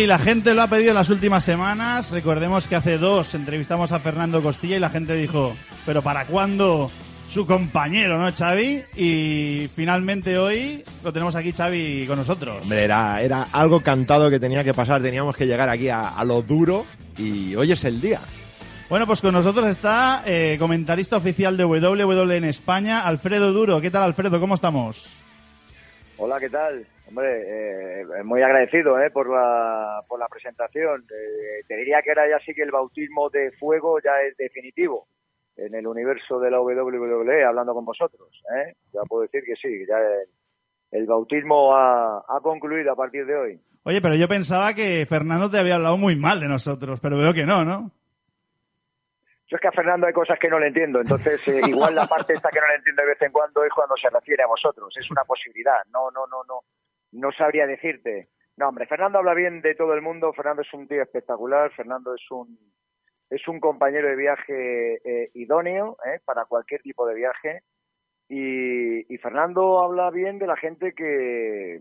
Y la gente lo ha pedido en las últimas semanas. Recordemos que hace dos entrevistamos a Fernando Costilla y la gente dijo, pero ¿para cuándo su compañero, no, Xavi? Y finalmente hoy lo tenemos aquí, Xavi, con nosotros. Hombre, era, era algo cantado que tenía que pasar, teníamos que llegar aquí a, a lo duro y hoy es el día. Bueno, pues con nosotros está eh, comentarista oficial de WWE en España, Alfredo Duro. ¿Qué tal, Alfredo? ¿Cómo estamos? Hola, ¿qué tal? Hombre, eh, muy agradecido eh, por, la, por la presentación. Eh, te diría que ahora ya sí que el bautismo de fuego ya es definitivo en el universo de la WWE, hablando con vosotros. ¿eh? Ya puedo decir que sí, ya el, el bautismo ha, ha concluido a partir de hoy. Oye, pero yo pensaba que Fernando te había hablado muy mal de nosotros, pero veo que no, ¿no? Yo es que a Fernando hay cosas que no le entiendo, entonces eh, igual la parte esta que no le entiendo de vez en cuando es cuando se refiere a vosotros, es una posibilidad, no, no, no, no, no sabría decirte. No, hombre, Fernando habla bien de todo el mundo, Fernando es un tío espectacular, Fernando es un es un compañero de viaje eh, idóneo eh, para cualquier tipo de viaje y, Fernando habla bien de la gente que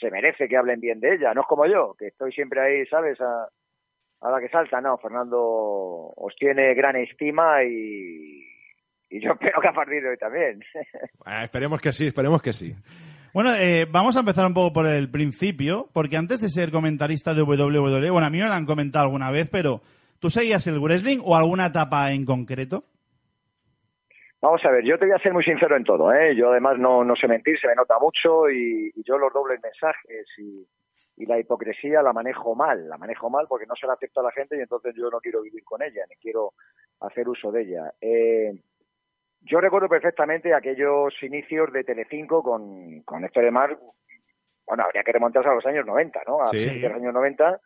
se merece que hablen bien de ella, no es como yo, que estoy siempre ahí, ¿sabes? A, a la que salta, no, Fernando os tiene gran estima y, y yo espero que a partir de hoy también. Ah, esperemos que sí, esperemos que sí. Bueno, eh, vamos a empezar un poco por el principio, porque antes de ser comentarista de WWE, bueno, a mí me lo han comentado alguna vez, pero ¿tú seguías el wrestling o alguna etapa en concreto? Vamos a ver, yo te voy a ser muy sincero en todo, ¿eh? Yo además no, no sé mentir, se me nota mucho y, yo los dobles mensajes y, y la hipocresía la manejo mal, la manejo mal porque no se la acepto a la gente y entonces yo no quiero vivir con ella, ni quiero hacer uso de ella. Eh, yo recuerdo perfectamente aquellos inicios de Telecinco con, con Héctor de Mar, bueno, habría que remontarse a los años 90, ¿no? A Sí. los años 90.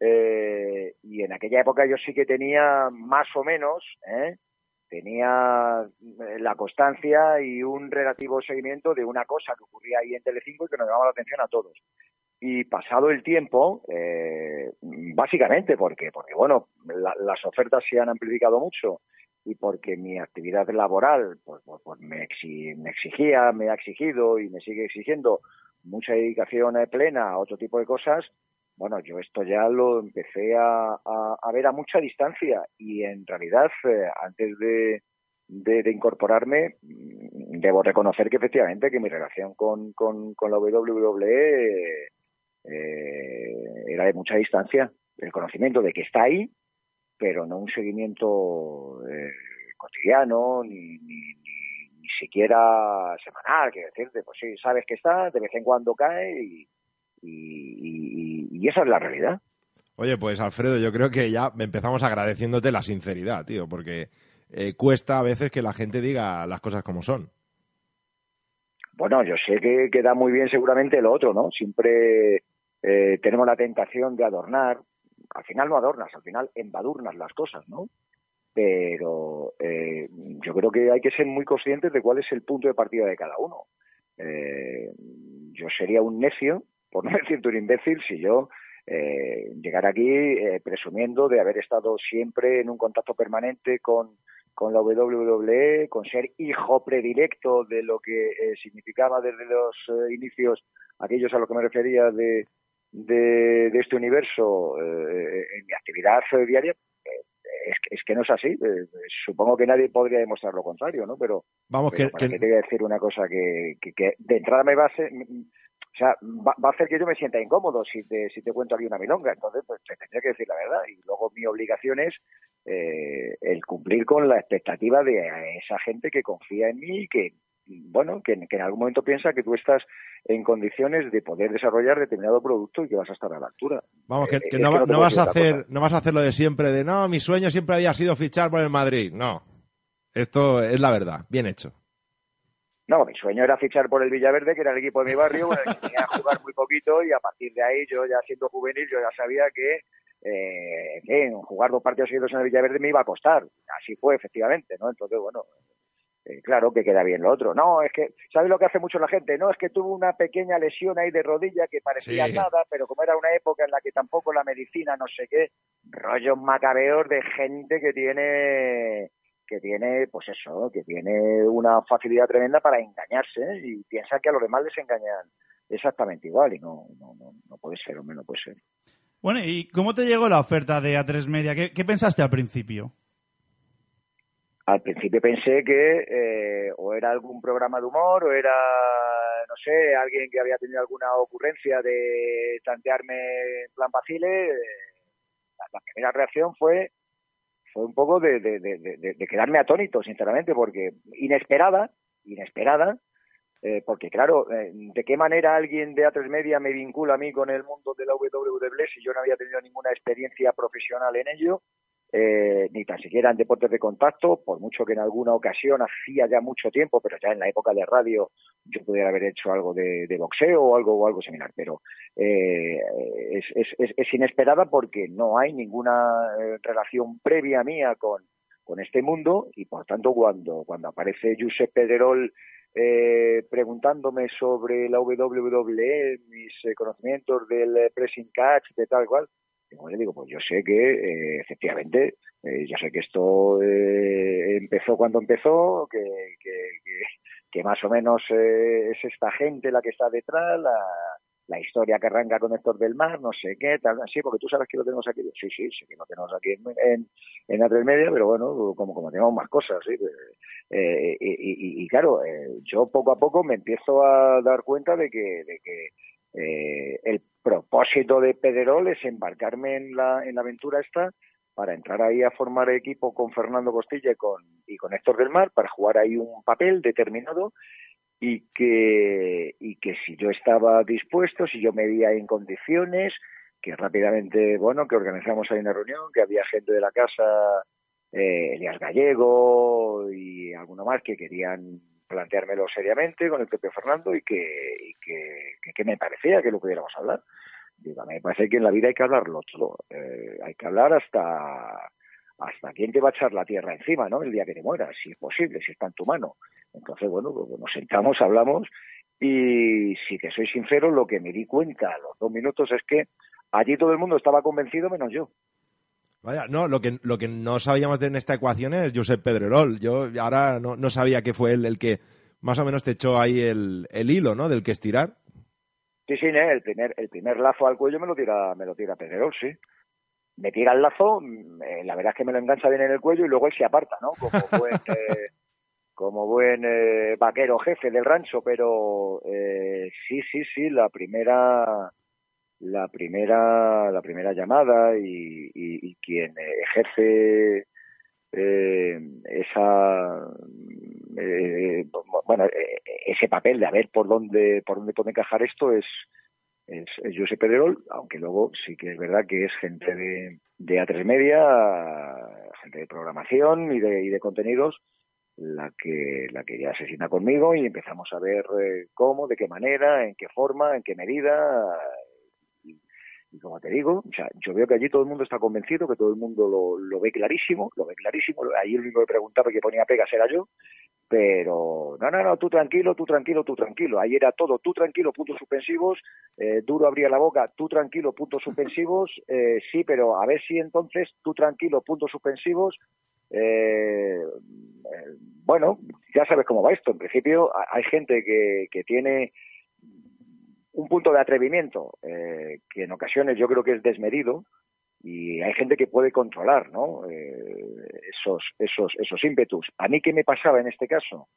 eh, y en aquella época yo sí que tenía más o menos, ¿eh? tenía la constancia y un relativo seguimiento de una cosa que ocurría ahí en Telecinco y que nos llamaba la atención a todos. Y pasado el tiempo, eh, básicamente porque, porque bueno, la- las ofertas se han amplificado mucho y porque mi actividad laboral pues, pues, pues me, exi- me exigía, me ha exigido y me sigue exigiendo mucha dedicación plena a otro tipo de cosas, bueno, yo esto ya lo empecé a, a- ver a mucha distancia y en realidad eh, antes de, de, de incorporarme mm, debo reconocer que efectivamente que mi relación con, con, con la WWE eh, era de mucha distancia, el conocimiento de que está ahí, pero no un seguimiento eh, cotidiano ni, ni, ni, ni siquiera semanal, quiero decirte, pues sí, sabes que está, de vez en cuando cae y, y, y- y esa es la realidad. Oye, pues Alfredo, yo creo que ya empezamos agradeciéndote la sinceridad, tío, porque eh, cuesta a veces que la gente diga las cosas como son. Bueno, yo sé que queda muy bien seguramente lo otro, ¿no? Siempre eh, tenemos la tentación de adornar, al final no adornas, al final embadurnas las cosas, ¿no? Pero eh, yo creo que hay que ser muy conscientes de cuál es el punto de partida de cada uno. Eh, yo sería un necio, por no decirte un imbécil, si yo eh, llegara aquí eh, presumiendo de haber estado siempre en un contacto permanente con, con la WWE, con ser hijo predilecto de lo que eh, significaba desde los eh, inicios aquellos a los que me refería de, de, de este universo eh, en mi actividad diaria, eh, es, que- es que no es así. Eh, supongo que nadie podría demostrar lo contrario, ¿no? Pero, Vamos, pero que, ¿para que- te voy a decir una cosa que, que, que de entrada me base, o sea, va, a hacer que yo me sienta incómodo si te, si te cuento aquí una milonga. Entonces, pues te tendría que decir la verdad. Y luego mi obligación es eh, el cumplir con la expectativa de esa gente que confía en mí y que, bueno, que, en algún momento piensa que tú estás en condiciones de poder desarrollar determinado producto y que vas a estar a la altura. Vamos, que, eh, no, vas a hacer, no vas a hacer lo de siempre de, no, mi sueño siempre había sido fichar por el Madrid. No. Esto es la verdad. Bien hecho. No, mi sueño era fichar por el Villaverde, que era el equipo de mi barrio, con el que tenía que jugar muy poquito y a partir de ahí yo ya siendo juvenil yo ya sabía que eh, jugar dos partidos seguidos en el Villaverde me iba a costar. Así fue, efectivamente, ¿no? Entonces, bueno, eh, claro que queda bien lo otro. No, es que, ¿sabes lo que hace mucho la gente? No, es que tuvo una pequeña lesión ahí de rodilla que parecía nada, pero como era una época en la que tampoco la medicina, no sé qué, rollos macabeos de gente que tiene que tiene, pues eso, que tiene una facilidad tremenda para engañarse y piensa que a los demás les engañan exactamente igual y no, no, no, puede ser, hombre, no puede ser. Bueno, ¿y cómo te llegó la oferta de A3 Media? ¿Qué, pensaste al principio? Al principio pensé que eh, o era algún programa de humor o era, no sé, alguien que había tenido alguna ocurrencia de tantearme en plan Basile. Eh, la primera reacción fue fue un poco de, de, quedarme atónito, sinceramente, porque inesperada, inesperada, eh, porque claro, ¿de qué manera alguien de A3 Media me vincula a mí con el mundo de la WWE si yo no había tenido ninguna experiencia profesional en ello? Eh, ni tan siquiera en deportes de contacto, por mucho que en alguna ocasión hacía ya mucho tiempo, pero ya en la época de radio yo pudiera haber hecho algo de, boxeo o algo o algo similar, pero eh, es, es, es, inesperada porque no hay ninguna eh, relación previa mía con, este mundo y por tanto cuando, cuando aparece Josep Pedrerol preguntándome sobre la WWE, mis conocimientos del pressing catch, de tal cual, le digo, pues yo sé que eh, efectivamente, eh, yo sé que esto eh, empezó cuando empezó, que, que, que, más o menos es esta gente la que está detrás, la, la historia que arranca con Héctor del Mar, no sé qué, tal, sí, porque tú sabes que lo tenemos aquí. Sí, sí, sí que lo tenemos aquí en, en, en la Media, pero bueno, como, como tenemos más cosas, ¿sí? y, y, y, claro, yo poco a poco me empiezo a dar cuenta de que, de que eh, el propósito de Pederol es embarcarme en la, en la aventura esta para entrar ahí a formar equipo con Fernando Costilla y con, y con Héctor del Mar para jugar ahí un papel determinado y que, y que si yo estaba dispuesto, si yo me veía en condiciones, que rápidamente, bueno, que organizamos ahí una reunión, que había gente de la casa, eh, Elias Gallego y alguno más que querían planteármelo seriamente con el propio Fernando y que, y que, me parecía que lo pudiéramos hablar. Digo, me parece que en la vida hay que hablarlo todo. Eh, hay que hablar hasta hasta quién te va a echar la tierra encima, ¿no? El día que te mueras, si es posible, si está en tu mano. Entonces, bueno, pues nos sentamos, hablamos y si te soy sincero, lo que me di cuenta a los dos minutos es que allí todo el mundo estaba convencido menos yo. Vaya, no, lo que, lo que no sabíamos de en esta ecuación es Josep Pedrerol. Yo ahora no, no sabía que fue él el que más o menos te echó ahí el, el hilo, ¿no? Del que estirar. Sí, sí, el primer, el primer lazo al cuello me lo tira, me lo tira Pedrerol, sí. Me tira el lazo, eh, la verdad es que me lo engancha bien en el cuello y luego él se aparta, ¿no? Como buen, eh, como buen eh, vaquero jefe del rancho, pero sí, sí, sí, la primera la primera la primera llamada y, y, quien ejerce eh, esa eh, bueno eh, ese papel de a ver por dónde por dónde puede encajar esto es es, es José Pedrerol, aunque luego sí que es verdad que es gente de, de A3 Media, gente de programación y de, y de contenidos, la que la que ya se sienta conmigo y empezamos a ver cómo, de qué manera, en qué forma, en qué medida y como te digo, o sea, yo veo que allí todo el mundo está convencido, que todo el mundo lo, ve clarísimo, lo ve clarísimo. Ahí el único que preguntaba que ponía pegas era yo, pero no, no, no, tú tranquilo, tú tranquilo, tú tranquilo. Ahí era todo, tú tranquilo, puntos suspensivos, eh, duro abría la boca, tú tranquilo, puntos suspensivos, eh, sí, pero a ver si entonces tú tranquilo, puntos suspensivos. Eh, bueno, ya sabes cómo va esto. En principio hay gente que, que tiene un punto de atrevimiento eh, que en ocasiones yo creo que es desmedido y hay gente que puede controlar ¿no? Eh, esos, esos, esos ímpetus. ¿A mí qué me pasaba en este caso?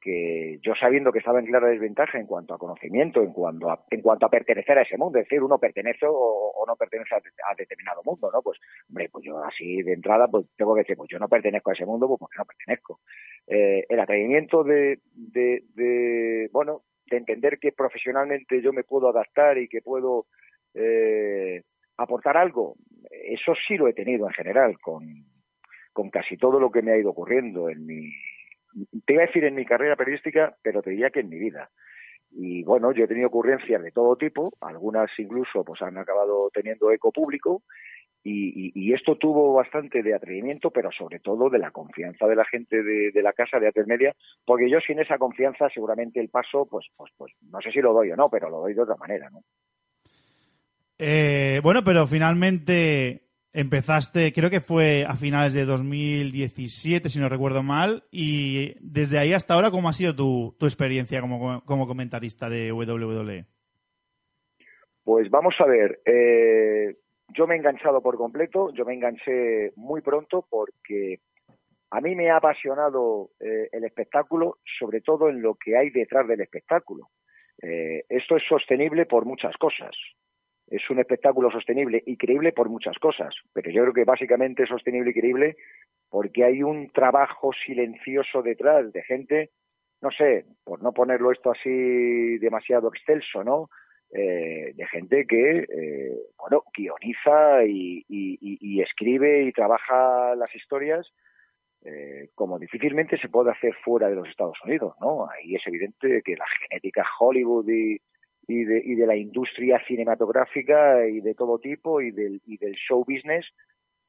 que yo sabiendo que estaba en clara desventaja en cuanto a conocimiento, en cuanto a, en cuanto a pertenecer a ese mundo, es decir, uno pertenece o, no pertenece a, determinado mundo, ¿no? Pues, hombre, pues yo así de entrada, pues tengo que decir, pues yo no pertenezco a ese mundo, pues porque no pertenezco. Eh, el atrevimiento de, de, bueno, de entender que profesionalmente yo me puedo adaptar y que puedo eh, aportar algo, eso sí lo he tenido en general con, con casi todo lo que me ha ido ocurriendo en mi, te iba a decir en mi carrera periodística, pero te diría que en mi vida. Y bueno, yo he tenido ocurrencias de todo tipo, algunas incluso pues han acabado teniendo eco público y, esto tuvo bastante de atrevimiento, pero sobre todo de la confianza de la gente de, la casa de Ates Media, porque yo sin esa confianza seguramente el paso, pues, pues, pues no sé si lo doy o no, pero lo doy de otra manera, ¿no? Eh, bueno, pero finalmente empezaste, creo que fue a finales de 2017, si no recuerdo mal, y desde ahí hasta ahora, ¿cómo ha sido tu, tu experiencia como, como comentarista de WWE? Pues vamos a ver, eh, yo me he enganchado por completo, yo me enganché muy pronto porque a mí me ha apasionado eh, el espectáculo, sobre todo en lo que hay detrás del espectáculo. Eh, esto es sostenible por muchas cosas es un espectáculo sostenible y creíble por muchas cosas, pero yo creo que básicamente es sostenible y creíble porque hay un trabajo silencioso detrás de gente, no sé, por no ponerlo esto así demasiado excelso, ¿no? Eh, de gente que, eh, bueno, guioniza y, escribe y trabaja las historias eh, como difícilmente se puede hacer fuera de los Estados Unidos, ¿no? Ahí es evidente que la genética Hollywood y, y de, y de la industria cinematográfica y de todo tipo y del, y del show business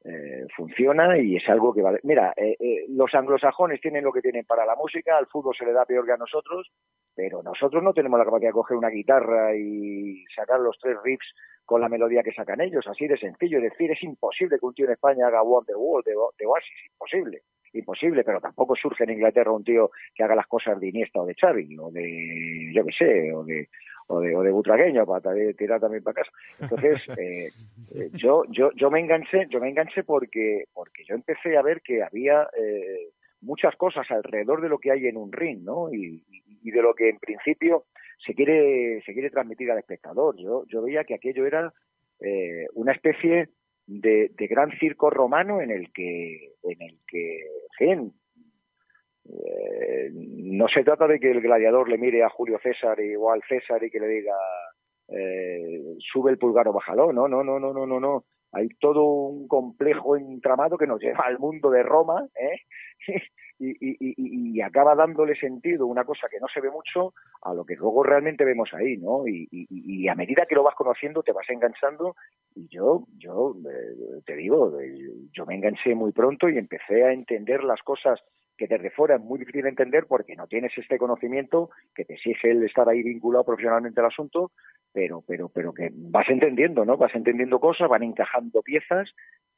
eh, funciona y es algo que vale. Mira, eh, eh, los anglosajones tienen lo que tienen para la música, al fútbol se le da peor que a nosotros, pero nosotros no tenemos la capacidad de coger una guitarra y sacar los tres riffs con la melodía que sacan ellos, así de sencillo. Es decir, es imposible que un tío en España haga Wonderwall de, de Oasis, imposible imposible, pero tampoco surge en Inglaterra un tío que haga las cosas de Iniesta o de Xavi, o de, yo qué sé, o de, o de, o de Butragueño para tirar también para casa. Entonces, eh, eh, yo, yo, yo me enganché, yo me enganché porque, porque yo empecé a ver que había eh, muchas cosas alrededor de lo que hay en un ring, ¿no? Y, y, de lo que en principio se quiere, se quiere transmitir al espectador. Yo, yo veía que aquello era una especie de, de, gran circo romano en el que, en el que, en eh, no se trata de que el gladiador le mire a Julio César o al César y que le diga eh, sube el pulgar o bájalo, no, no, no, no, no, no, no. Hay todo un complejo entramado que nos lleva al mundo de Roma, ¿eh? y, y, y, acaba dándole sentido una cosa que no se ve mucho a lo que luego realmente vemos ahí, ¿no? Y, a medida que lo vas conociendo te vas enganchando y yo, yo eh, te digo, yo me enganché muy pronto y empecé a entender las cosas que desde fuera es muy difícil de entender porque no tienes este conocimiento que te exige el estar ahí vinculado profesionalmente al asunto, pero, pero, pero que vas entendiendo, ¿no? Vas entendiendo cosas, van encajando piezas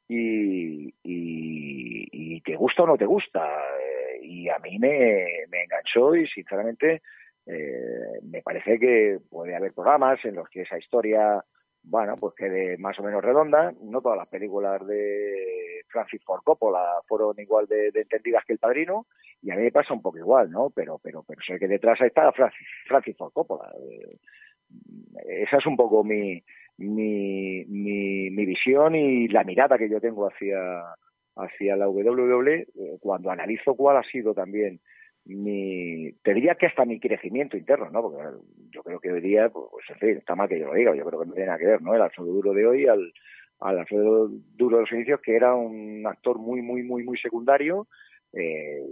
y, y, te gusta o no te gusta. Eh, y a mí me, me enganchó y sinceramente eh, me parece que puede haber programas en los que esa historia bueno, pues quede más o menos redonda. No todas las películas de Francis Ford Coppola fueron igual de, entendidas que El Padrino, y a mí me pasa un poco igual, ¿no? Pero, pero, pero sé que detrás está Francis, Francis Ford Coppola. Eh, esa es un poco mi, mi, mi, mi, visión y la mirada que yo tengo hacia, hacia la WWE eh, cuando analizo cuál ha sido también mi, te diría que hasta mi crecimiento interno, ¿no? Porque yo creo que hoy día, pues, en fin, está mal que yo lo diga, yo creo que no tiene nada que ver, ¿no? El Alfredo Duro de hoy al, al Alfredo Duro de los inicios, que era un actor muy, muy, muy, muy secundario, eh,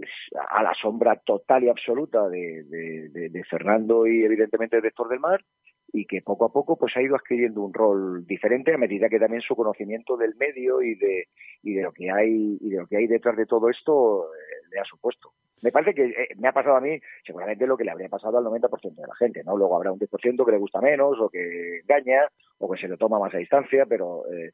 a la sombra total y absoluta de, Fernando y evidentemente de Héctor del Mar, y que poco a poco pues ha ido adquiriendo un rol diferente a medida que también su conocimiento del medio y de, y de lo que hay y de lo que hay detrás de todo esto eh, le ha supuesto. Me parece que eh, me ha pasado a mí seguramente lo que le habría pasado al 90% de la gente, ¿no? Luego habrá un 10% que le gusta menos o que engaña o que se lo toma más a distancia, pero eh,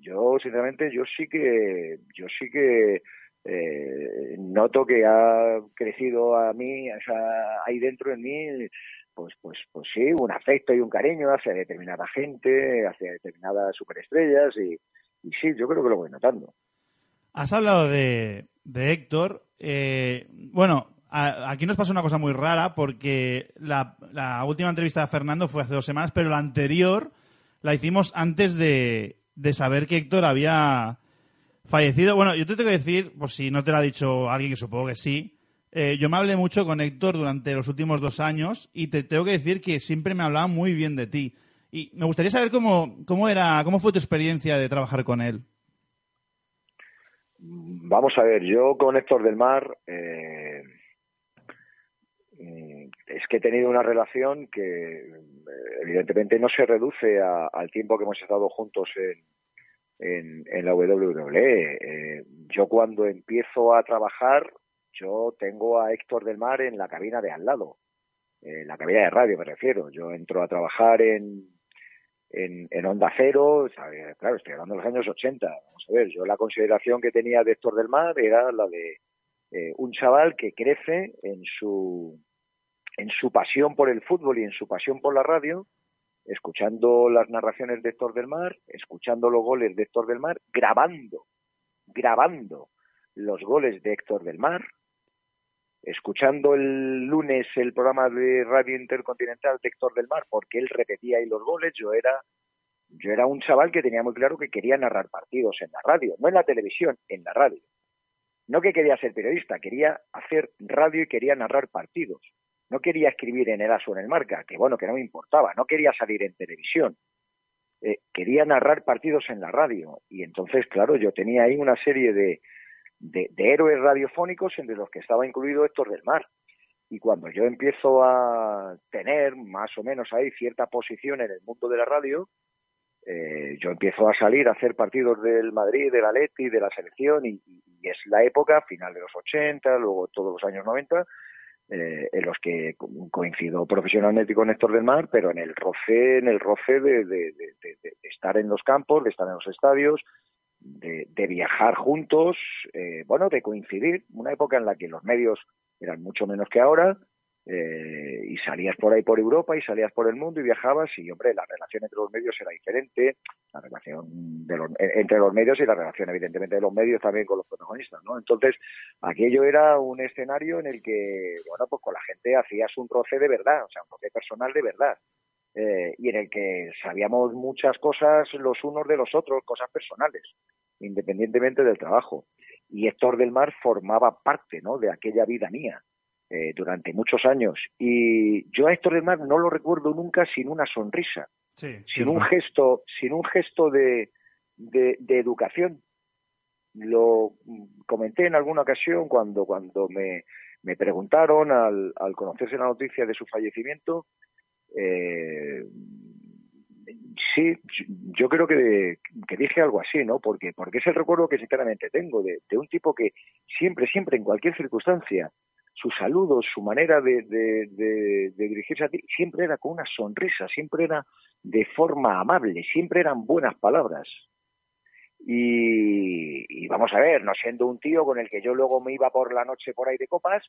yo sinceramente yo sí que yo sí que eh, noto que ha crecido a mí, o sea, ahí dentro de mí pues, pues, pues sí, un afecto y un cariño hacia determinada gente, hacia determinadas superestrellas y, y sí, yo creo que lo voy notando. Has hablado de, de Héctor. Eh, bueno, aquí nos pasó una cosa muy rara porque la, última entrevista de Fernando fue hace dos semanas, pero la anterior la hicimos antes de, de saber que Héctor había fallecido. Bueno, yo te tengo que decir, pues si no te lo ha dicho alguien, que supongo que sí, eh, yo me hablé mucho con Héctor durante los últimos dos años y te tengo que decir que siempre me hablaba muy bien de ti. Y me gustaría saber cómo, cómo era, cómo fue tu experiencia de trabajar con él. Vamos a ver, yo con Héctor del Mar eh, mm, es que he tenido una relación que eh, evidentemente no se reduce al tiempo que hemos estado juntos en, en, la WWE. Eh, yo cuando empiezo a trabajar, yo tengo a Héctor del Mar en la cabina de al lado, en la cabina de radio me refiero. Yo entro a trabajar en, en, Onda Cero, claro, estoy hablando de los años 80. Vamos a ver, yo la consideración que tenía de Héctor del Mar era la de eh, un chaval que crece en su, en su pasión por el fútbol y en su pasión por la radio, escuchando las narraciones de Héctor del Mar, escuchando los goles de Héctor del Mar, grabando, grabando los goles de Héctor del Mar, escuchando el lunes el programa de Radio Intercontinental de del Mar, porque él repetía ahí los goles, yo era, yo era un chaval que tenía muy claro que quería narrar partidos en la radio, no en la televisión, en la radio. No que quería ser periodista, quería hacer radio y quería narrar partidos. No quería escribir en el ASO en el Marca, que bueno, que no me importaba, no quería salir en televisión. Eh, quería narrar partidos en la radio. Y entonces, claro, yo tenía ahí una serie de, de, héroes radiofónicos entre los que estaba incluido Héctor del Mar. Y cuando yo empiezo a tener más o menos ahí cierta posición en el mundo de la radio, eh, yo empiezo a salir a hacer partidos del Madrid, del Atleti, de la selección, y, es la época, final de los 80, luego todos los años 90, eh, en los que coincido profesionalmente con Héctor del Mar, pero en el roce, en el roce de, de, estar en los campos, de estar en los estadios, de, viajar juntos, eh, bueno, de coincidir, una época en la que los medios eran mucho menos que ahora, eh, y salías por ahí por Europa y salías por el mundo y viajabas y hombre la relación entre los medios era diferente la relación de los, eh, entre los medios y la relación evidentemente de los medios también con los protagonistas no entonces aquello era un escenario en el que bueno pues con la gente hacías un roce de verdad o sea un roce personal de verdad eh, y en el que sabíamos muchas cosas los unos de los otros, cosas personales, independientemente del trabajo. Y Héctor del Mar formaba parte ¿no? de aquella vida mía eh, durante muchos años. Y yo a Héctor del Mar no lo recuerdo nunca sin una sonrisa, sin, un gesto, sin un gesto de, de, educación. Lo comenté en alguna ocasión cuando, cuando me, me preguntaron al, al conocerse la noticia de su fallecimiento eh, sí, yo creo que, que, dije algo así, ¿no? Porque, porque es el recuerdo que sinceramente tengo de, un tipo que siempre, siempre, en cualquier circunstancia, su saludo, su manera de, de, dirigirse a ti, siempre era con una sonrisa, siempre era de forma amable, siempre eran buenas palabras. Y, vamos a ver, no siendo un tío con el que yo luego me iba por la noche por ahí de copas,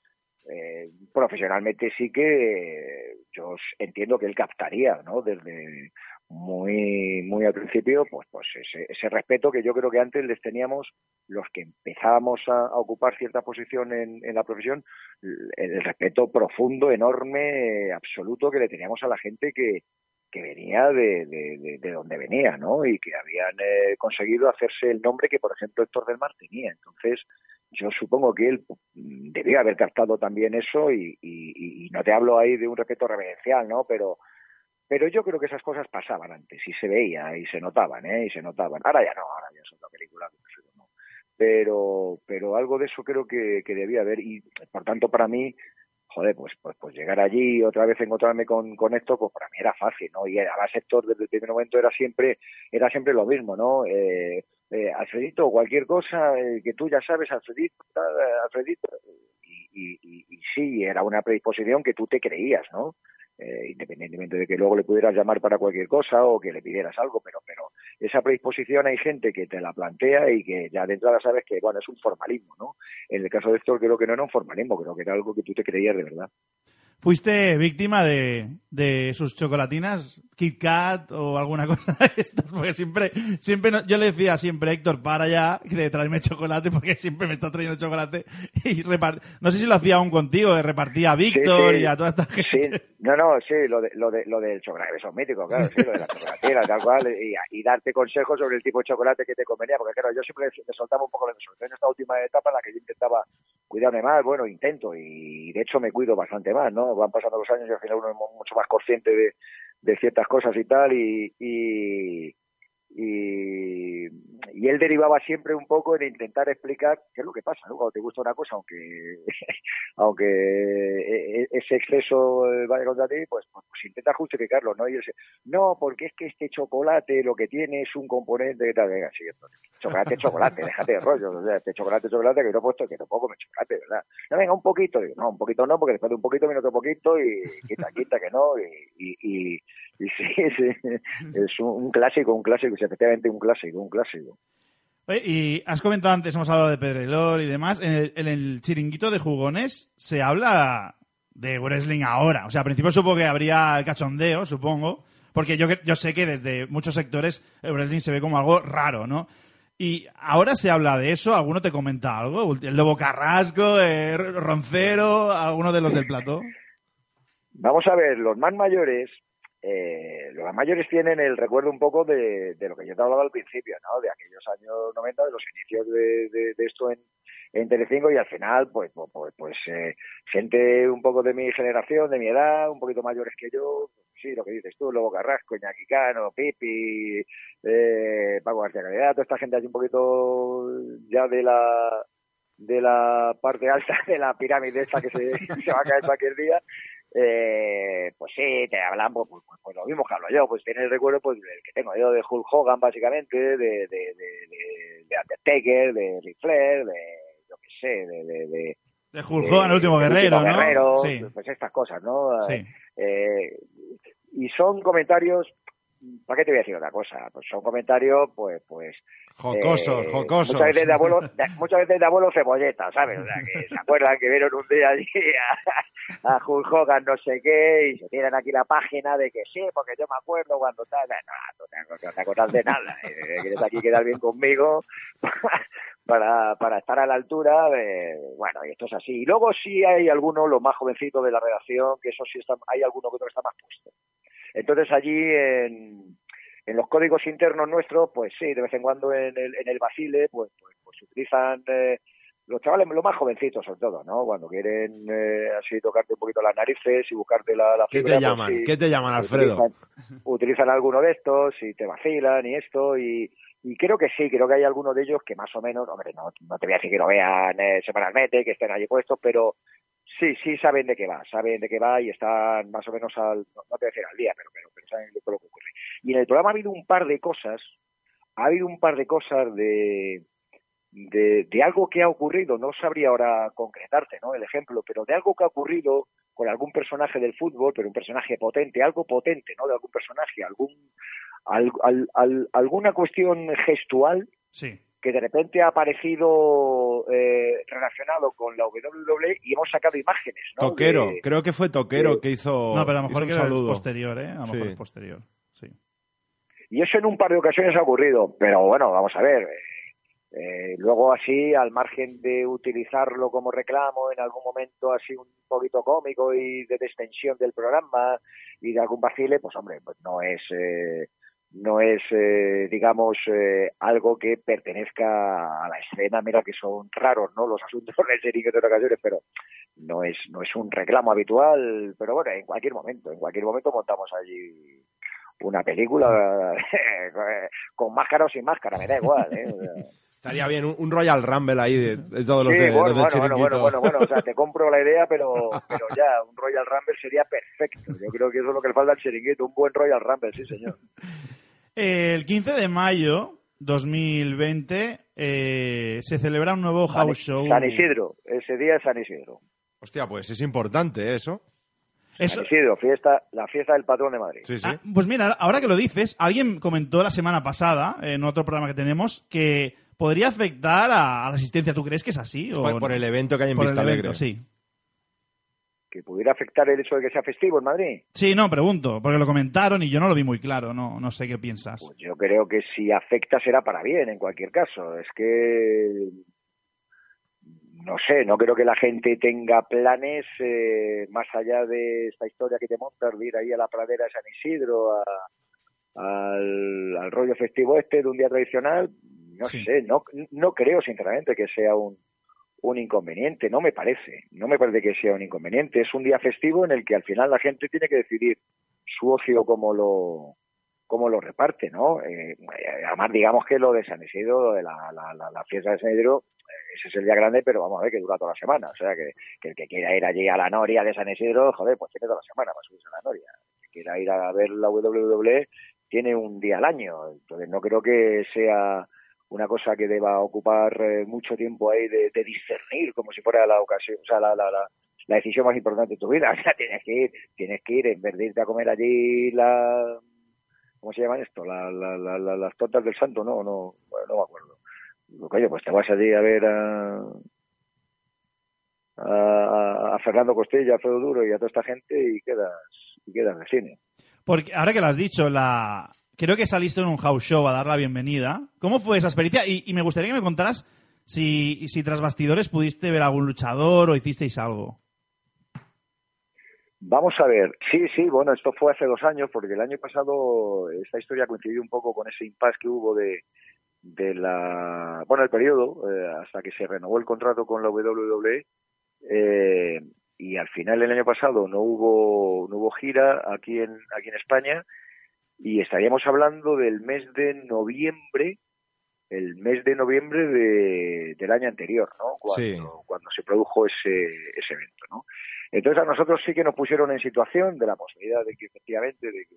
eh, profesionalmente sí que yo entiendo que él captaría, ¿no? Desde muy muy al principio, pues pues ese, ese respeto que yo creo que antes les teníamos los que empezábamos a, ocupar cierta posición en, en, la profesión, el respeto profundo, enorme, absoluto que le teníamos a la gente que, que venía de, de, de, donde venía, ¿no? Y que habían eh, conseguido hacerse el nombre que, por ejemplo, Héctor del Mar tenía. Entonces, yo supongo que él mm, debía haber captado también eso y, y, no te hablo ahí de un respeto reverencial, ¿no? Pero pero yo creo que esas cosas pasaban antes y se veía y se notaban, ¿eh? Y se notaban. Ahora ya no, ahora ya es otra película, ¿no? Pero, pero algo de eso creo que, que debía haber y, por tanto, para mí, joder, pues, pues, pues llegar allí y otra vez encontrarme con, con esto, pues para mí era fácil, ¿no? Y además sector desde el primer momento era siempre, era siempre lo mismo, ¿no? Eh, eh, Alfredito, cualquier cosa eh, que tú ya sabes, Alfredito, Alfredito, y, y, y, sí, era una predisposición que tú te creías, ¿no? Eh, independientemente de que luego le pudieras llamar para cualquier cosa o que le pidieras algo, pero, pero esa predisposición hay gente que te la plantea y que ya de entrada sabes que, bueno, es un formalismo, ¿no? En el caso de esto creo que no era un formalismo, creo que era algo que tú te creías de verdad. Fuiste víctima de, de sus chocolatinas, Kit Kat o alguna cosa de estas, porque siempre, siempre no- yo le decía siempre, Héctor, para ya de traerme chocolate, porque siempre me está trayendo chocolate y repart... no sé si lo hacía aún contigo, de repartía a Víctor sí. y a toda esta gente. Sí, no, no, sí, lo, de, lo, de, lo del chocolate, eso es mítico, claro, sí, lo de la chocolatera, tal cual, y, y darte consejos sobre el tipo de chocolate que te convenía, porque claro, yo siempre me soltaba un poco, sobre en esta última etapa en la que yo intentaba cuidarme más, bueno, intento, y de hecho me cuido bastante más, ¿no? Van pasando los años y al final uno es mu- mucho más consciente de, de ciertas cosas y tal, y, y, y, y él derivaba siempre un poco en intentar explicar qué es lo que pasa, ¿no? Cuando te gusta una cosa, aunque aunque e- e- ese exceso eh, vaya contra ti, pues, pues, pues intenta justificarlo, ¿no? Y él dice, no, porque es que este chocolate lo que tiene es un componente de tal, venga, sí, entonces, chocolate chocolate, déjate de rollo, o sea, este chocolate chocolate que no he puesto, que puedo comer chocolate, ¿verdad? No, venga, un poquito, digo, no, un poquito no, porque después de un poquito viene otro poquito y quita, quita, que no, y, y, y, y sí, sí, es un, clásico, un clásico, sí, efectivamente un clásico, un clásico. Oye, y has comentado antes, hemos hablado de Pedrelor y demás, en el, en el chiringuito de jugones se habla de wrestling ahora. O sea, al principio supongo que habría el cachondeo, supongo, porque yo, yo sé que desde muchos sectores el wrestling se ve como algo raro, ¿no? Y ahora se habla de eso, ¿alguno te comenta algo? El Lobo Carrasco, eh, Roncero, alguno de los del plató. Vamos a ver, los más mayores, eh, los mayores tienen el recuerdo un poco de, de lo que yo te hablaba al principio, ¿no? De aquellos años 90, de los inicios de, de- de esto en, en Telecinco y al final, pues, pues, pues, pues, eh, gente un poco de mi generación, de mi edad, un poquito mayores que yo, sí, lo que dices tú, Lobo Carrasco, Iñaki Pipi, eh, Paco García Calidad, toda esta gente así un poquito ya de la de la parte alta de la pirámide esta que se, se va a caer cualquier día, eh, pues sí, te hablan pues, pues, pues, pues lo mismo que hablo yo, pues tienes el recuerdo pues el que tengo yo de Hulk Hogan básicamente, de, de, de, de, de Undertaker, de Ric Flair, de yo qué sé, de, de, de De Hulk Hogan, el último guerrero, Último ¿no? Guerrero, Sí, pues estas cosas, ¿no? sí. Eh, y son comentarios, ¿para qué te voy a decir otra cosa? Pues son comentarios, pues, pues Jocosos, eh, jocosos. Muchas veces de abuelo, de- muchas veces de abuelo cebolleta, ¿sabes? O sea, que se acuerdan que vieron un día allí a, a Hulk Hogan no sé qué y se tiran aquí la página de que sí, porque yo me acuerdo cuando tal. No, no no te acuerdas de nada. eh, Quieres aquí quedar bien conmigo para, para estar a la altura. de- bueno, y esto es así. Y luego sí hay algunos, los más jovencitos de la redacción, que eso sí está, hay alguno que otro que está más puesto. Entonces allí en, en los códigos internos nuestros, pues sí, de vez en cuando en el, en el Basile, pues, pues, pues utilizan eh, los chavales, los más jovencitos sobre todo, ¿no? Cuando quieren eh, así tocarte un poquito las narices y buscarte la, la ¿Qué fibra, te pues llaman? sí, ¿Qué te llaman, Alfredo? Utilizan, utilizan alguno de estos y te vacilan y esto y, y creo que sí, creo que hay algunos de ellos que más o menos, hombre, no, no te voy a decir que lo vean eh, semanalmente, que estén allí puestos, pero sí, sí saben de qué va, saben de qué va y están más o menos al, no, te voy a decir al día, pero, pero, saben lo que ocurre. Y en el programa ha habido un par de cosas, ha habido un par de cosas de, de, de algo que ha ocurrido, no sabría ahora concretarte ¿no? el ejemplo, pero de algo que ha ocurrido con algún personaje del fútbol, pero un personaje potente, algo potente, ¿no? De algún personaje, algún, al- al- al- alguna cuestión gestual Sí. Que de repente ha aparecido eh, relacionado con la WWE y hemos sacado imágenes, ¿no? Toquero, De- creo que fue Toquero de- que hizo. No, pero a lo mejor que un era saludo. posterior, ¿eh? A lo mejor es posterior. Sí. Y eso en un par de ocasiones ha ocurrido, pero bueno, vamos a ver. eh, eh, luego así, al margen de utilizarlo como reclamo en algún momento así un poquito cómico y de extensión del programa y de algún vacile, pues hombre, pues no es, eh, no es, eh, digamos, eh, algo que pertenezca a la escena. Mira que son raros, ¿no? Los asuntos del chiringuito en ocasiones, pero no es, no es un reclamo habitual. Pero bueno, en cualquier momento, en cualquier momento montamos allí una película con máscara o sin máscara, me da igual. ¿eh? O sea, Estaría bien, un, un Royal Rumble ahí de, de todos los, sí, de, bueno, los del bueno, bueno, bueno, bueno, o sea, te compro la idea, pero, pero ya, un Royal Rumble sería perfecto. Yo creo que eso es lo que le falta al chiringuito, un buen Royal Rumble, sí, señor. El 15 de mayo 2020 eh, se celebra un nuevo San, house show. San Isidro, ese día es San Isidro. Hostia, pues es importante ¿eh? eso. Eso- San Isidro, fiesta, la fiesta del patrón de Madrid. Sí, sí. Ah, pues mira, ahora que lo dices, alguien comentó la semana pasada, en otro programa que tenemos, que podría afectar a, a la asistencia. ¿Tú crees que es así? O por, por el evento que hay en Por el Vista evento, Alegre. sí. Que pudiera afectar el hecho de que sea festivo en Madrid. Sí, no, pregunto, porque lo comentaron y yo no lo vi muy claro, no, no sé qué piensas. Pues yo creo que si afecta será para bien en cualquier caso. Es que no sé, no creo que la gente tenga planes eh, más allá de esta historia que te montas de ir ahí a la pradera de San Isidro, al, al rollo festivo este de un día tradicional. No sé, no, no creo sinceramente que sea un, un inconveniente, no me parece, no me parece que sea un inconveniente, es un día festivo en el que al final la gente tiene que decidir su ocio como lo cómo lo reparte, ¿no? Eh, además, digamos que lo de San Isidro, de la, la, la, fiesta de San Isidro, ese es el día grande, pero vamos a ver que dura toda la semana. O sea, que, el que quiera ir allí a la Noria de San Isidro, joder, pues tiene toda la semana para subirse a la Noria. El que quiera ir a ver la WWE tiene un día al año. Entonces, no creo que sea una cosa que deba ocupar eh, mucho tiempo ahí de, discernir como si fuera la ocasión, o sea, la, la, la, decisión más importante de tu vida. O sea, tienes que ir, tienes que ir, en vez de irte a comer allí la, ¿cómo se llaman esto? La, la, la, las tortas del santo, no, no, no me acuerdo. Oye, pues te vas allí a ver a, a, Fernando Costilla, a Fredo Duro y a toda esta gente y quedas, y quedas de cine. Porque ahora que lo has dicho, la, creo que saliste en un house show a dar la bienvenida. ¿Cómo fue esa experiencia? Y, me gustaría que me contaras si, si tras bastidores pudiste ver algún luchador o hicisteis algo. Vamos a ver, sí, sí, bueno, esto fue hace dos años, porque el año pasado esta historia coincidió un poco con ese impasse que hubo de, de la, bueno, el periodo, eh, hasta que se renovó el contrato con la WWE, eh, y al final el año pasado no hubo, no hubo gira aquí en, aquí en España, y estaríamos hablando del mes de noviembre, el mes de noviembre de, del año anterior, ¿no? Cuando, cuando se produjo ese, ese evento, ¿no? Entonces a nosotros sí que nos pusieron en situación de la posibilidad de que efectivamente de que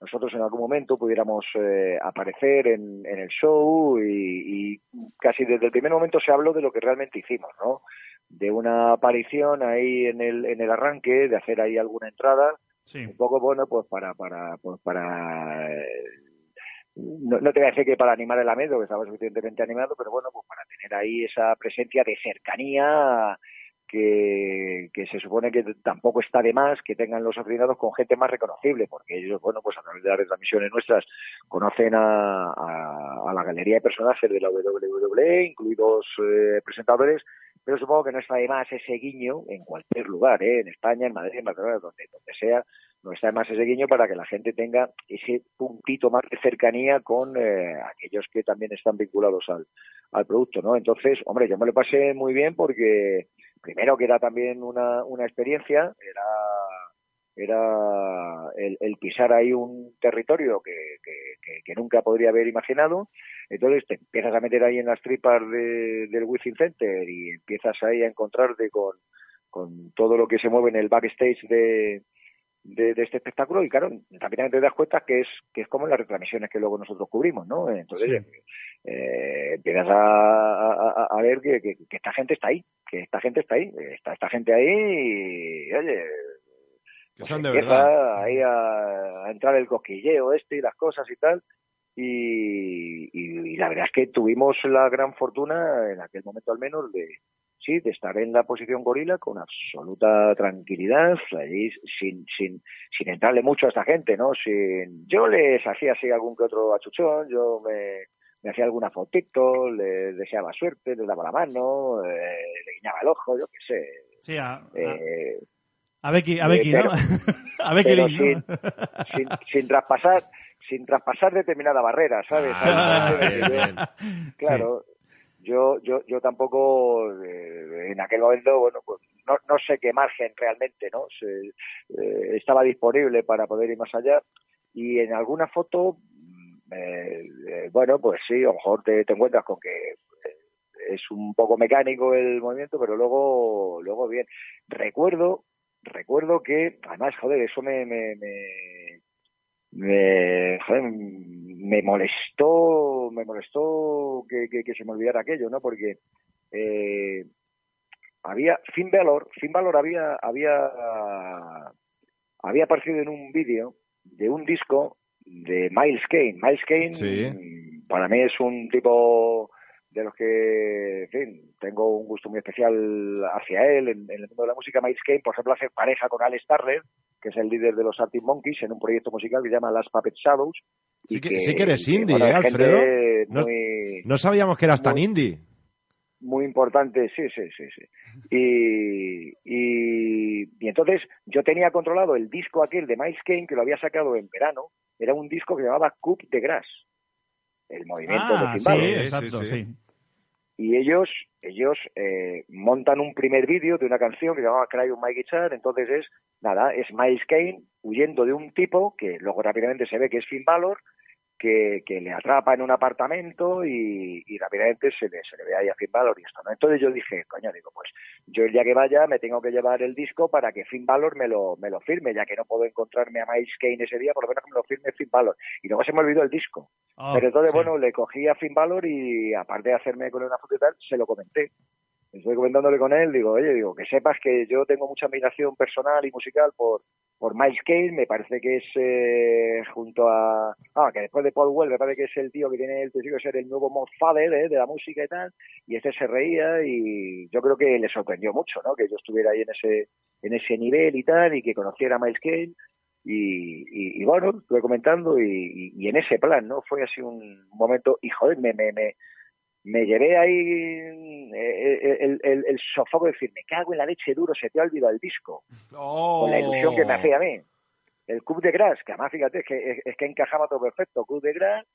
nosotros en algún momento pudiéramos eh, aparecer en, en, el show y, y, casi desde el primer momento se habló de lo que realmente hicimos, ¿no? De una aparición ahí en el, en el arranque, de hacer ahí alguna entrada, un poco bueno pues para para pues para eh, no, te voy a decir que para animar el amedo que estaba suficientemente animado pero bueno pues para tener ahí esa presencia de cercanía que, que se supone que tampoco está de más que tengan los aficionados con gente más reconocible, porque ellos, bueno, pues a través de las retransmisiones nuestras conocen a, a, la galería de personajes de la WWE, incluidos eh, presentadores, pero supongo que no está de más ese guiño en cualquier lugar, ¿eh? en España, en Madrid, en Barcelona, donde, donde sea, no está de más ese guiño para que la gente tenga ese puntito más de cercanía con eh, aquellos que también están vinculados al, al producto, ¿no? Entonces, hombre, yo me lo pasé muy bien porque primero que era también una, una experiencia, era era el, el, pisar ahí un territorio que, que, que, nunca podría haber imaginado. Entonces te empiezas a meter ahí en las tripas de, del Within Center y empiezas ahí a encontrarte con, con todo lo que se mueve en el backstage de, de, este espectáculo y claro, también te das cuenta que es que es como en las retransmisiones que luego nosotros cubrimos, ¿no? Entonces eh, empiezas a, a, ver que, que, esta gente está ahí, que esta gente está ahí, está esta gente ahí y oye, que son de verdad. ahí a, entrar el cosquilleo este y las cosas y tal. Y, y, la verdad es que tuvimos la gran fortuna, en aquel momento al menos, de sí, de estar en la posición gorila con absoluta tranquilidad, allí sin, sin, sin entrarle mucho a esta gente, ¿no? Sin, yo les hacía así algún que otro achuchón, yo me, me hacía alguna fotito, le deseaba suerte, le daba la mano, eh, le guiñaba el ojo, yo qué sé. Sí, eh, a Becky, a Becky, ¿no? a Becky sin, sin, sin, traspasar, sin traspasar determinada barrera, ¿sabes? Ah, claro, yo, yo, yo tampoco eh, en aquel momento, bueno, pues no, no sé qué margen realmente, ¿no? Se, eh, estaba disponible para poder ir más allá y en alguna foto, mm, eh, bueno, pues sí, a lo mejor te, te encuentras con que es un poco mecánico el movimiento, pero luego, luego bien. Recuerdo recuerdo que, además, joder, eso me, me, me, joder, me molestó, me molestó que, que, se me olvidara aquello, ¿no? Porque eh, había, Finn Balor, Finn Balor había, había, había aparecido en un vídeo de un disco de Miles Kane. Miles Kane, para mí es un tipo de los que, en fin, tengo un gusto muy especial hacia él en, el mundo de la música. Miles Kane, por ejemplo, hace pareja con Alex Turner, que es el líder de los Arctic Monkeys, en un proyecto musical que se llama Las Puppet Shadows. Sí que, sí que eres indie, ¿eh, Alfredo? No, sabíamos que eras tan indie. Muy importante, sí, sí, sí, sí. Y, y, y, entonces yo tenía controlado el disco aquel de Miles Kane, que lo había sacado en verano, era un disco que llamaba Coup de Grass, el movimiento de ah, Sí, exacto, sí y ellos ellos eh, montan un primer vídeo de una canción que se llama Cry on My Guitar, entonces es, nada, es Miles Kane huyendo de un tipo que luego rápidamente se ve que es Finn Balor, que, que le atrapa en un apartamento y, y rápidamente se le, se le ve ahí a Finn Balor y esto, ¿no? Entonces yo dije, coño, digo, pues yo el día que vaya me tengo que llevar el disco para que Finn Balor me lo, me lo firme, ya que no puedo encontrarme a Miles Kane ese día, por lo menos que me lo firme Finn Balor. Y luego se me olvidó el disco. Ah, Pero entonces, bueno, le cogí a Finn Balor y aparte de hacerme con una foto y tal, se lo comenté estoy comentándole con él, digo, oye, digo, que sepas que yo tengo mucha admiración personal y musical por, por Miles Kane, me parece que es eh, junto a, ah, que después de Paul Well, me parece que es el tío que tiene el tío que ser el nuevo Moffadel eh, de la música y tal, y este se reía y yo creo que le sorprendió mucho, ¿no? Que yo estuviera ahí en ese, en ese nivel y tal, y que conociera a Miles Kane, y, y, bueno, estuve comentando y, y, en ese plan, ¿no? Fue así un momento, y joder, me, me, me, me llevé ahí eh, eh, el, el, el, sofoco de decir, me cago en la leche duro, se te ha olvidado el disco. Con la ilusión que me hacía a mí. El Club de Gras, que además fíjate, es que, es, que encajaba todo perfecto. Club de Gras,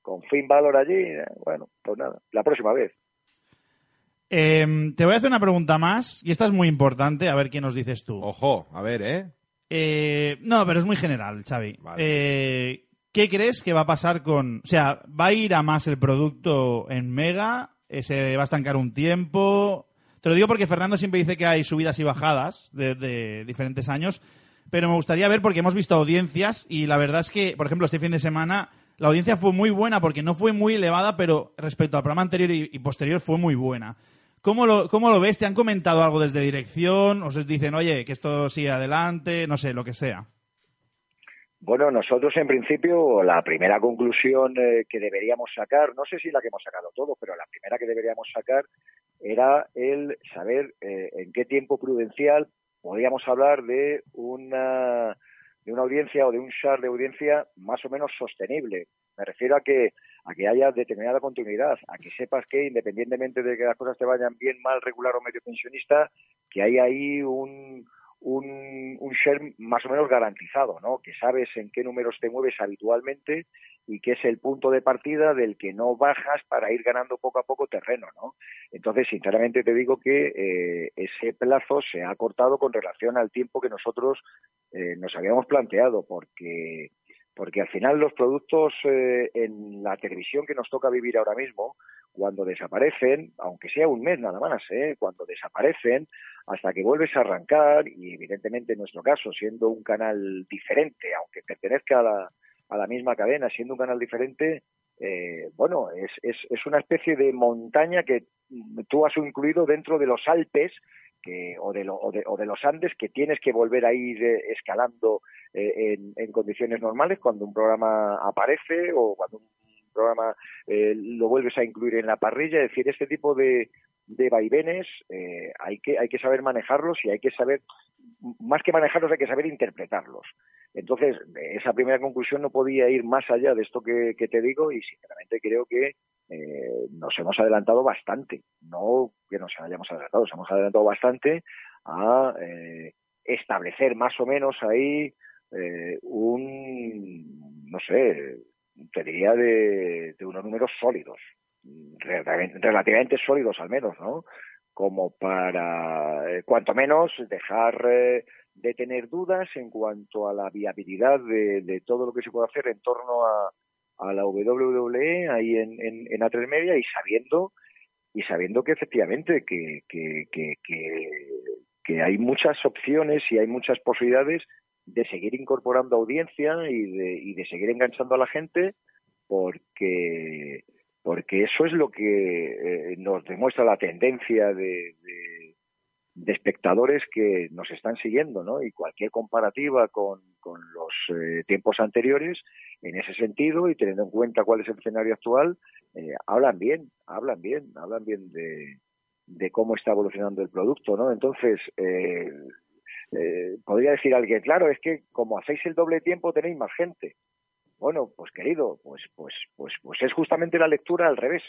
con fin valor allí. Eh, bueno, pues nada, la próxima vez. Em, te voy a hacer una pregunta más, y esta es muy importante, a ver qué nos dices tú. Ojo, a ver, ¿eh? no, pero es muy general, Xavi. Eh, ¿Qué crees que va a pasar con... O sea, ¿va a ir a más el producto en Mega? ¿Se va a estancar un tiempo? Te lo digo porque Fernando siempre dice que hay subidas y bajadas de, diferentes años, pero me gustaría ver porque hemos visto audiencias y la verdad es que, por ejemplo, este fin de semana la audiencia fue muy buena porque no fue muy elevada, pero respecto al programa anterior y, posterior fue muy buena. ¿Cómo lo, ¿Cómo lo ves? ¿Te han comentado algo desde dirección? ¿Os dicen, oye, que esto sigue adelante? No sé, lo que sea. Bueno, nosotros en principio la primera conclusión eh, que deberíamos sacar, no sé si la que hemos sacado todos, pero la primera que deberíamos sacar era el saber eh, en qué tiempo prudencial podíamos hablar de una de una audiencia o de un share de audiencia más o menos sostenible. Me refiero a que a que haya determinada continuidad, a que sepas que independientemente de que las cosas te vayan bien, mal, regular o medio pensionista, que hay ahí un un, un share más o menos garantizado, ¿no? Que sabes en qué números te mueves habitualmente y que es el punto de partida del que no bajas para ir ganando poco a poco terreno, ¿no? Entonces, sinceramente te digo que eh, ese plazo se ha cortado con relación al tiempo que nosotros eh, nos habíamos planteado, porque porque al final los productos eh, en la televisión que nos toca vivir ahora mismo, cuando desaparecen, aunque sea un mes nada más, ¿eh? cuando desaparecen, hasta que vuelves a arrancar, y evidentemente en nuestro caso, siendo un canal diferente, aunque pertenezca a la, a la misma cadena, siendo un canal diferente, eh, bueno, es, es, es una especie de montaña que tú has incluido dentro de los Alpes que, o, de o, de, o, de, los Andes que tienes que volver a ir escalando eh, en, en, condiciones normales cuando un programa aparece o cuando un programa eh, lo vuelves a incluir en la parrilla. Es decir, este tipo de, de vaivenes eh, hay, que, hay que saber manejarlos y hay que saber, más que manejarlos, hay que saber interpretarlos. Entonces, esa primera conclusión no podía ir más allá de esto que, te digo y sinceramente creo que eh, nos hemos adelantado bastante. No que nos hayamos adelantado, nos hemos adelantado bastante a eh, establecer más o menos ahí eh, un, no sé, te diría de, unos números sólidos, relativamente sólidos al menos, ¿no? Como para, eh, cuanto menos, dejar eh, de tener dudas en cuanto a la viabilidad de, todo lo que se puede hacer en torno a, la WWE ahí en, en, en A3 Media y sabiendo y sabiendo que efectivamente que, que hay muchas opciones y hay muchas posibilidades de seguir incorporando audiencia y de, y de seguir enganchando a la gente porque porque eso es lo que eh, nos demuestra la tendencia de, de espectadores que nos están siguiendo, ¿no? Y cualquier comparativa con, con los eh, tiempos anteriores, en ese sentido, y teniendo en cuenta cuál es el escenario actual, eh, hablan bien, hablan bien, hablan bien de, de cómo está evolucionando el producto, ¿no? Entonces, eh, podría decir alguien, claro, es que como hacéis el doble tiempo tenéis más gente. Bueno, pues querido, pues, pues, pues, pues es justamente la lectura al revés.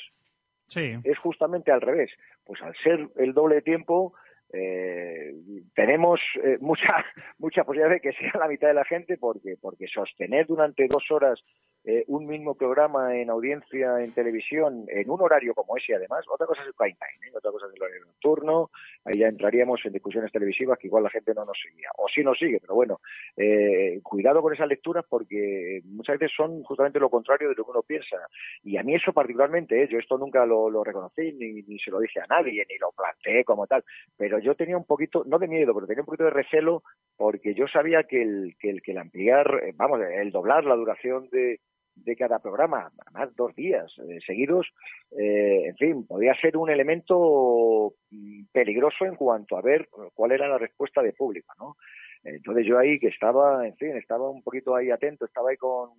Sí. Es justamente al revés. Pues al ser el doble tiempo, eh, tenemos eh, mucha mucha posibilidad de que sea la mitad de la gente porque porque sostener durante dos horas eh, un mismo programa en audiencia en televisión en un horario como ese además otra cosa es el prime time ¿eh? otra cosa es el horario nocturno ahí ya entraríamos en discusiones televisivas que igual la gente no nos seguía o sí nos sigue pero bueno eh, cuidado con esas lecturas porque muchas veces son justamente lo contrario de lo que uno piensa y a mí eso particularmente ¿eh? yo esto nunca lo, lo reconocí ni, ni se lo dije a nadie ni lo planteé como tal pero yo tenía un poquito no de miedo pero tenía un poquito de recelo porque yo sabía que el que el, que el ampliar eh, vamos el doblar la duración de de cada programa, además dos días eh, seguidos, eh, en fin, podía ser un elemento mm, peligroso en cuanto a ver cuál era la respuesta de público, ¿no? Entonces yo ahí que estaba, en fin, estaba un poquito ahí atento, estaba ahí con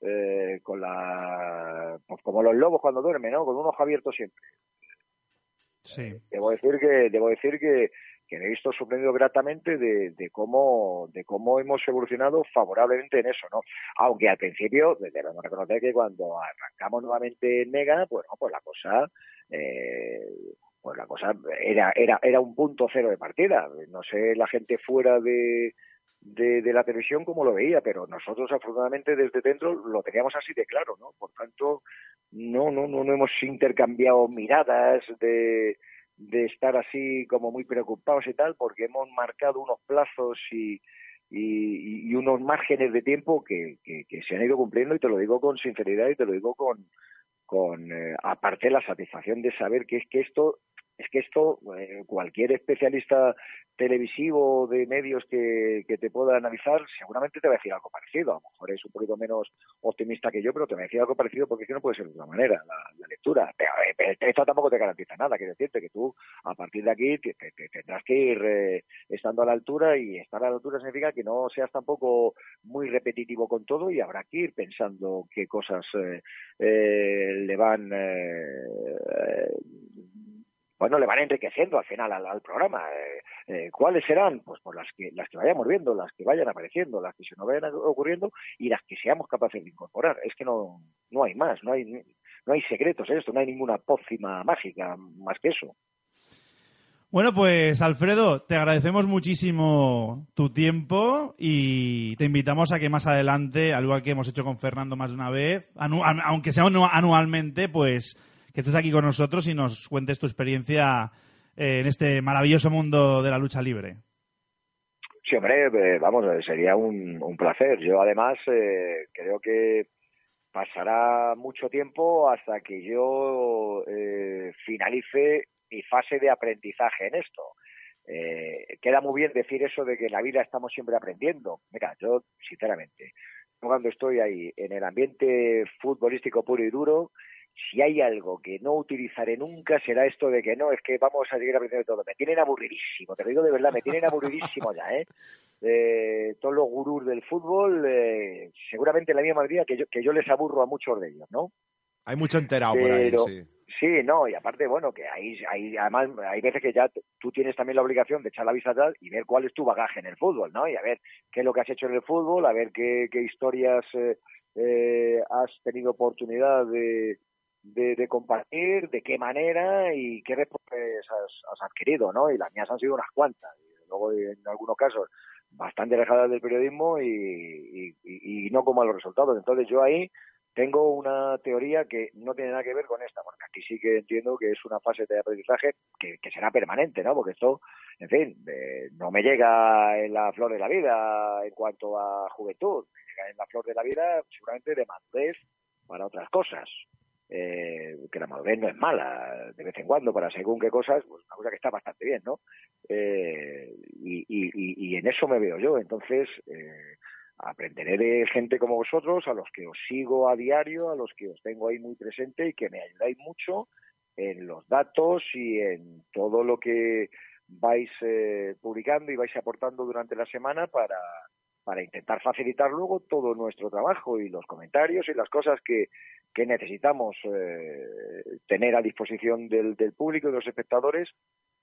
eh, con la pues como los lobos cuando duermen, ¿no? Con un ojo abierto siempre. Sí. Debo decir que debo decir que que me he visto sorprendido gratamente de, cómo de cómo hemos evolucionado favorablemente en eso, ¿no? Aunque al principio debemos reconocer que cuando arrancamos nuevamente en Mega, pues no, pues la cosa eh, pues la cosa era era era un punto cero de partida. No sé la gente fuera de la televisión como lo veía, pero nosotros afortunadamente desde dentro lo teníamos así de claro, ¿no? Por tanto, no, no, no hemos intercambiado miradas de, de estar así como muy preocupados y tal, porque hemos marcado unos plazos y, y, unos márgenes de tiempo que, se han ido cumpliendo y te lo digo con sinceridad y te lo digo con, con eh, aparte la satisfacción de saber que es que esto es que esto eh, cualquier especialista televisivo de medios que, te pueda analizar seguramente te va a decir algo parecido. A lo mejor es un poquito menos optimista que yo, pero te va a decir algo parecido porque es que no puede ser de otra manera la, lectura. Pero, pero, esto tampoco te garantiza nada, que decirte que tú a partir de aquí te, te, te tendrás que ir eh, estando a la altura y estar a la altura significa que no seas tampoco muy repetitivo con todo y habrá que ir pensando qué cosas eh, eh le van eh, bueno, le van enriqueciendo al final al, programa. Eh, eh, ¿Cuáles serán? Pues por las que, las que vayamos viendo, las que vayan apareciendo, las que se nos vayan ocurriendo y las que seamos capaces de incorporar. Es que no, no hay más, no hay, no hay secretos en esto, no hay ninguna pócima mágica más que eso. Bueno, pues Alfredo, te agradecemos muchísimo tu tiempo y te invitamos a que más adelante, al igual que hemos hecho con Fernando más de una vez, aunque sea anualmente, pues que estés aquí con nosotros y nos cuentes tu experiencia en este maravilloso mundo de la lucha libre. Sí, hombre, eh, vamos, sería un, un, placer. Yo además eh, creo que pasará mucho tiempo hasta que yo eh, finalice mi fase de aprendizaje en esto. Eh, queda muy bien decir eso de que en la vida estamos siempre aprendiendo. Mira, yo sinceramente, cuando estoy ahí en el ambiente futbolístico puro y duro, si hay algo que no utilizaré nunca será esto de que no, es que vamos a seguir aprendiendo todo. Me tienen aburridísimo, te lo digo de verdad, me tienen aburridísimo ya, ¿eh? eh todos los gurús del fútbol, eh, seguramente la misma medida que yo, que yo les aburro a muchos de ellos, ¿no? Hay mucho enterado Pero, por ahí, sí. Sí, no, y aparte, bueno, que hay, hay, además, hay veces que ya tú tienes también la obligación de echar la vista atrás y ver cuál es tu bagaje en el fútbol, ¿no? Y a ver qué es lo que has hecho en el fútbol, a ver qué, qué historias eh, eh, has tenido oportunidad de, de, compartir, de qué manera y qué respuestas has, has, adquirido, ¿no? Y las mías han sido unas cuantas. Y luego, en algunos casos, bastante alejadas del periodismo y, y, no con malos resultados. Entonces, yo ahí tengo una teoría que no tiene nada que ver con esta, porque aquí sí que entiendo que es una fase de aprendizaje que, que será permanente, ¿no? Porque esto, en fin, eh, no me llega en la flor de la vida en cuanto a juventud, me llega en la flor de la vida seguramente de madurez para otras cosas eh, que la madurez no es mala de vez en cuando para según qué cosas, pues una cosa que está bastante bien, ¿no? Eh, y, y, y, en eso me veo yo. Entonces, eh, aprenderé de gente como vosotros, a los que os sigo a diario, a los que os tengo ahí muy presente y que me ayudáis mucho en los datos y en todo lo que vais eh, publicando y vais aportando durante la semana para, para intentar facilitar luego todo nuestro trabajo y los comentarios y las cosas que, que necesitamos eh, tener a disposición del, del público y de los espectadores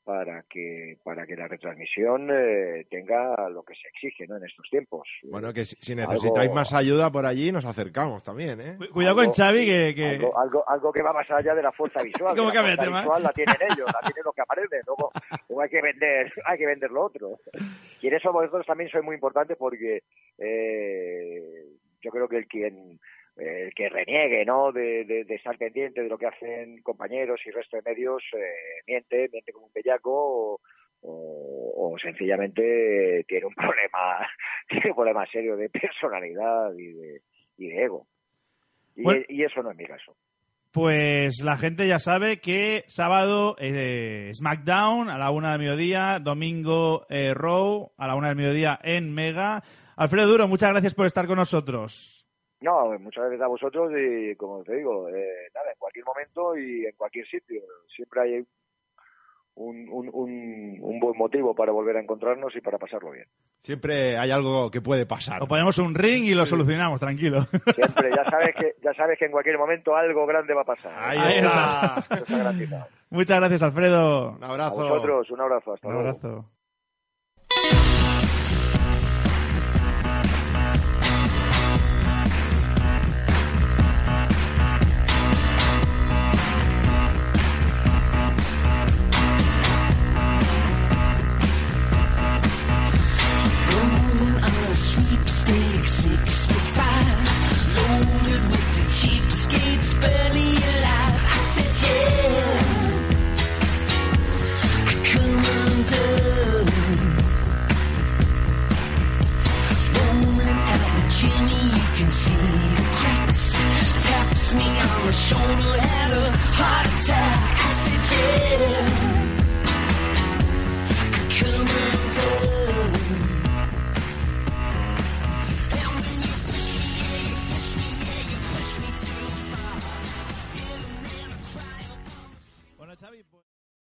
para que para que la retransmisión eh, tenga lo que se exige ¿no? en estos tiempos. Bueno, que si, si necesitáis Algo- más ayuda por allí, nos acercamos también, ¿eh? Cu- Cuidado con Xavi, que... que- Algo, algo, algo que va más allá de la fuerza visual. ¿Cómo que la fuerza tema? visual la tienen ellos, la tienen los que aparecen. Luego, luego hay que vender, hay que vender lo otro. Y en eso vosotros también sois muy importantes porque eh, yo creo que el quien el que reniegue ¿no? De, de- de estar pendiente de lo que hacen compañeros y resto de medios eh, miente, miente como un bellaco o, o- o sencillamente tiene un problema tiene un problema serio de personalidad y de, y de ego. Y, Bueno. y eso no es mi caso. Pues la gente ya sabe que sábado eh, SmackDown a la una del mediodía, domingo eh, Raw a la una del mediodía en Mega. Alfredo Duro, muchas gracias por estar con nosotros. No, muchas gracias a vosotros y como te digo, eh, nada, en cualquier momento y en cualquier sitio. Siempre hay un, un, un, un buen motivo para volver a encontrarnos y para pasarlo bien. Siempre hay algo que puede pasar. O ponemos un ring y lo solucionamos, tranquilo. Siempre, ya sabes que ya sabes que en cualquier momento algo grande va a pasar. Ahí está. está. Eso está garantizado. Muchas gracias, Alfredo. Un A abrazo. vosotros, un abrazo, hasta Un luego. abrazo. Me you can see the cracks taps me on the shoulder, had a heart attack. I said, yeah.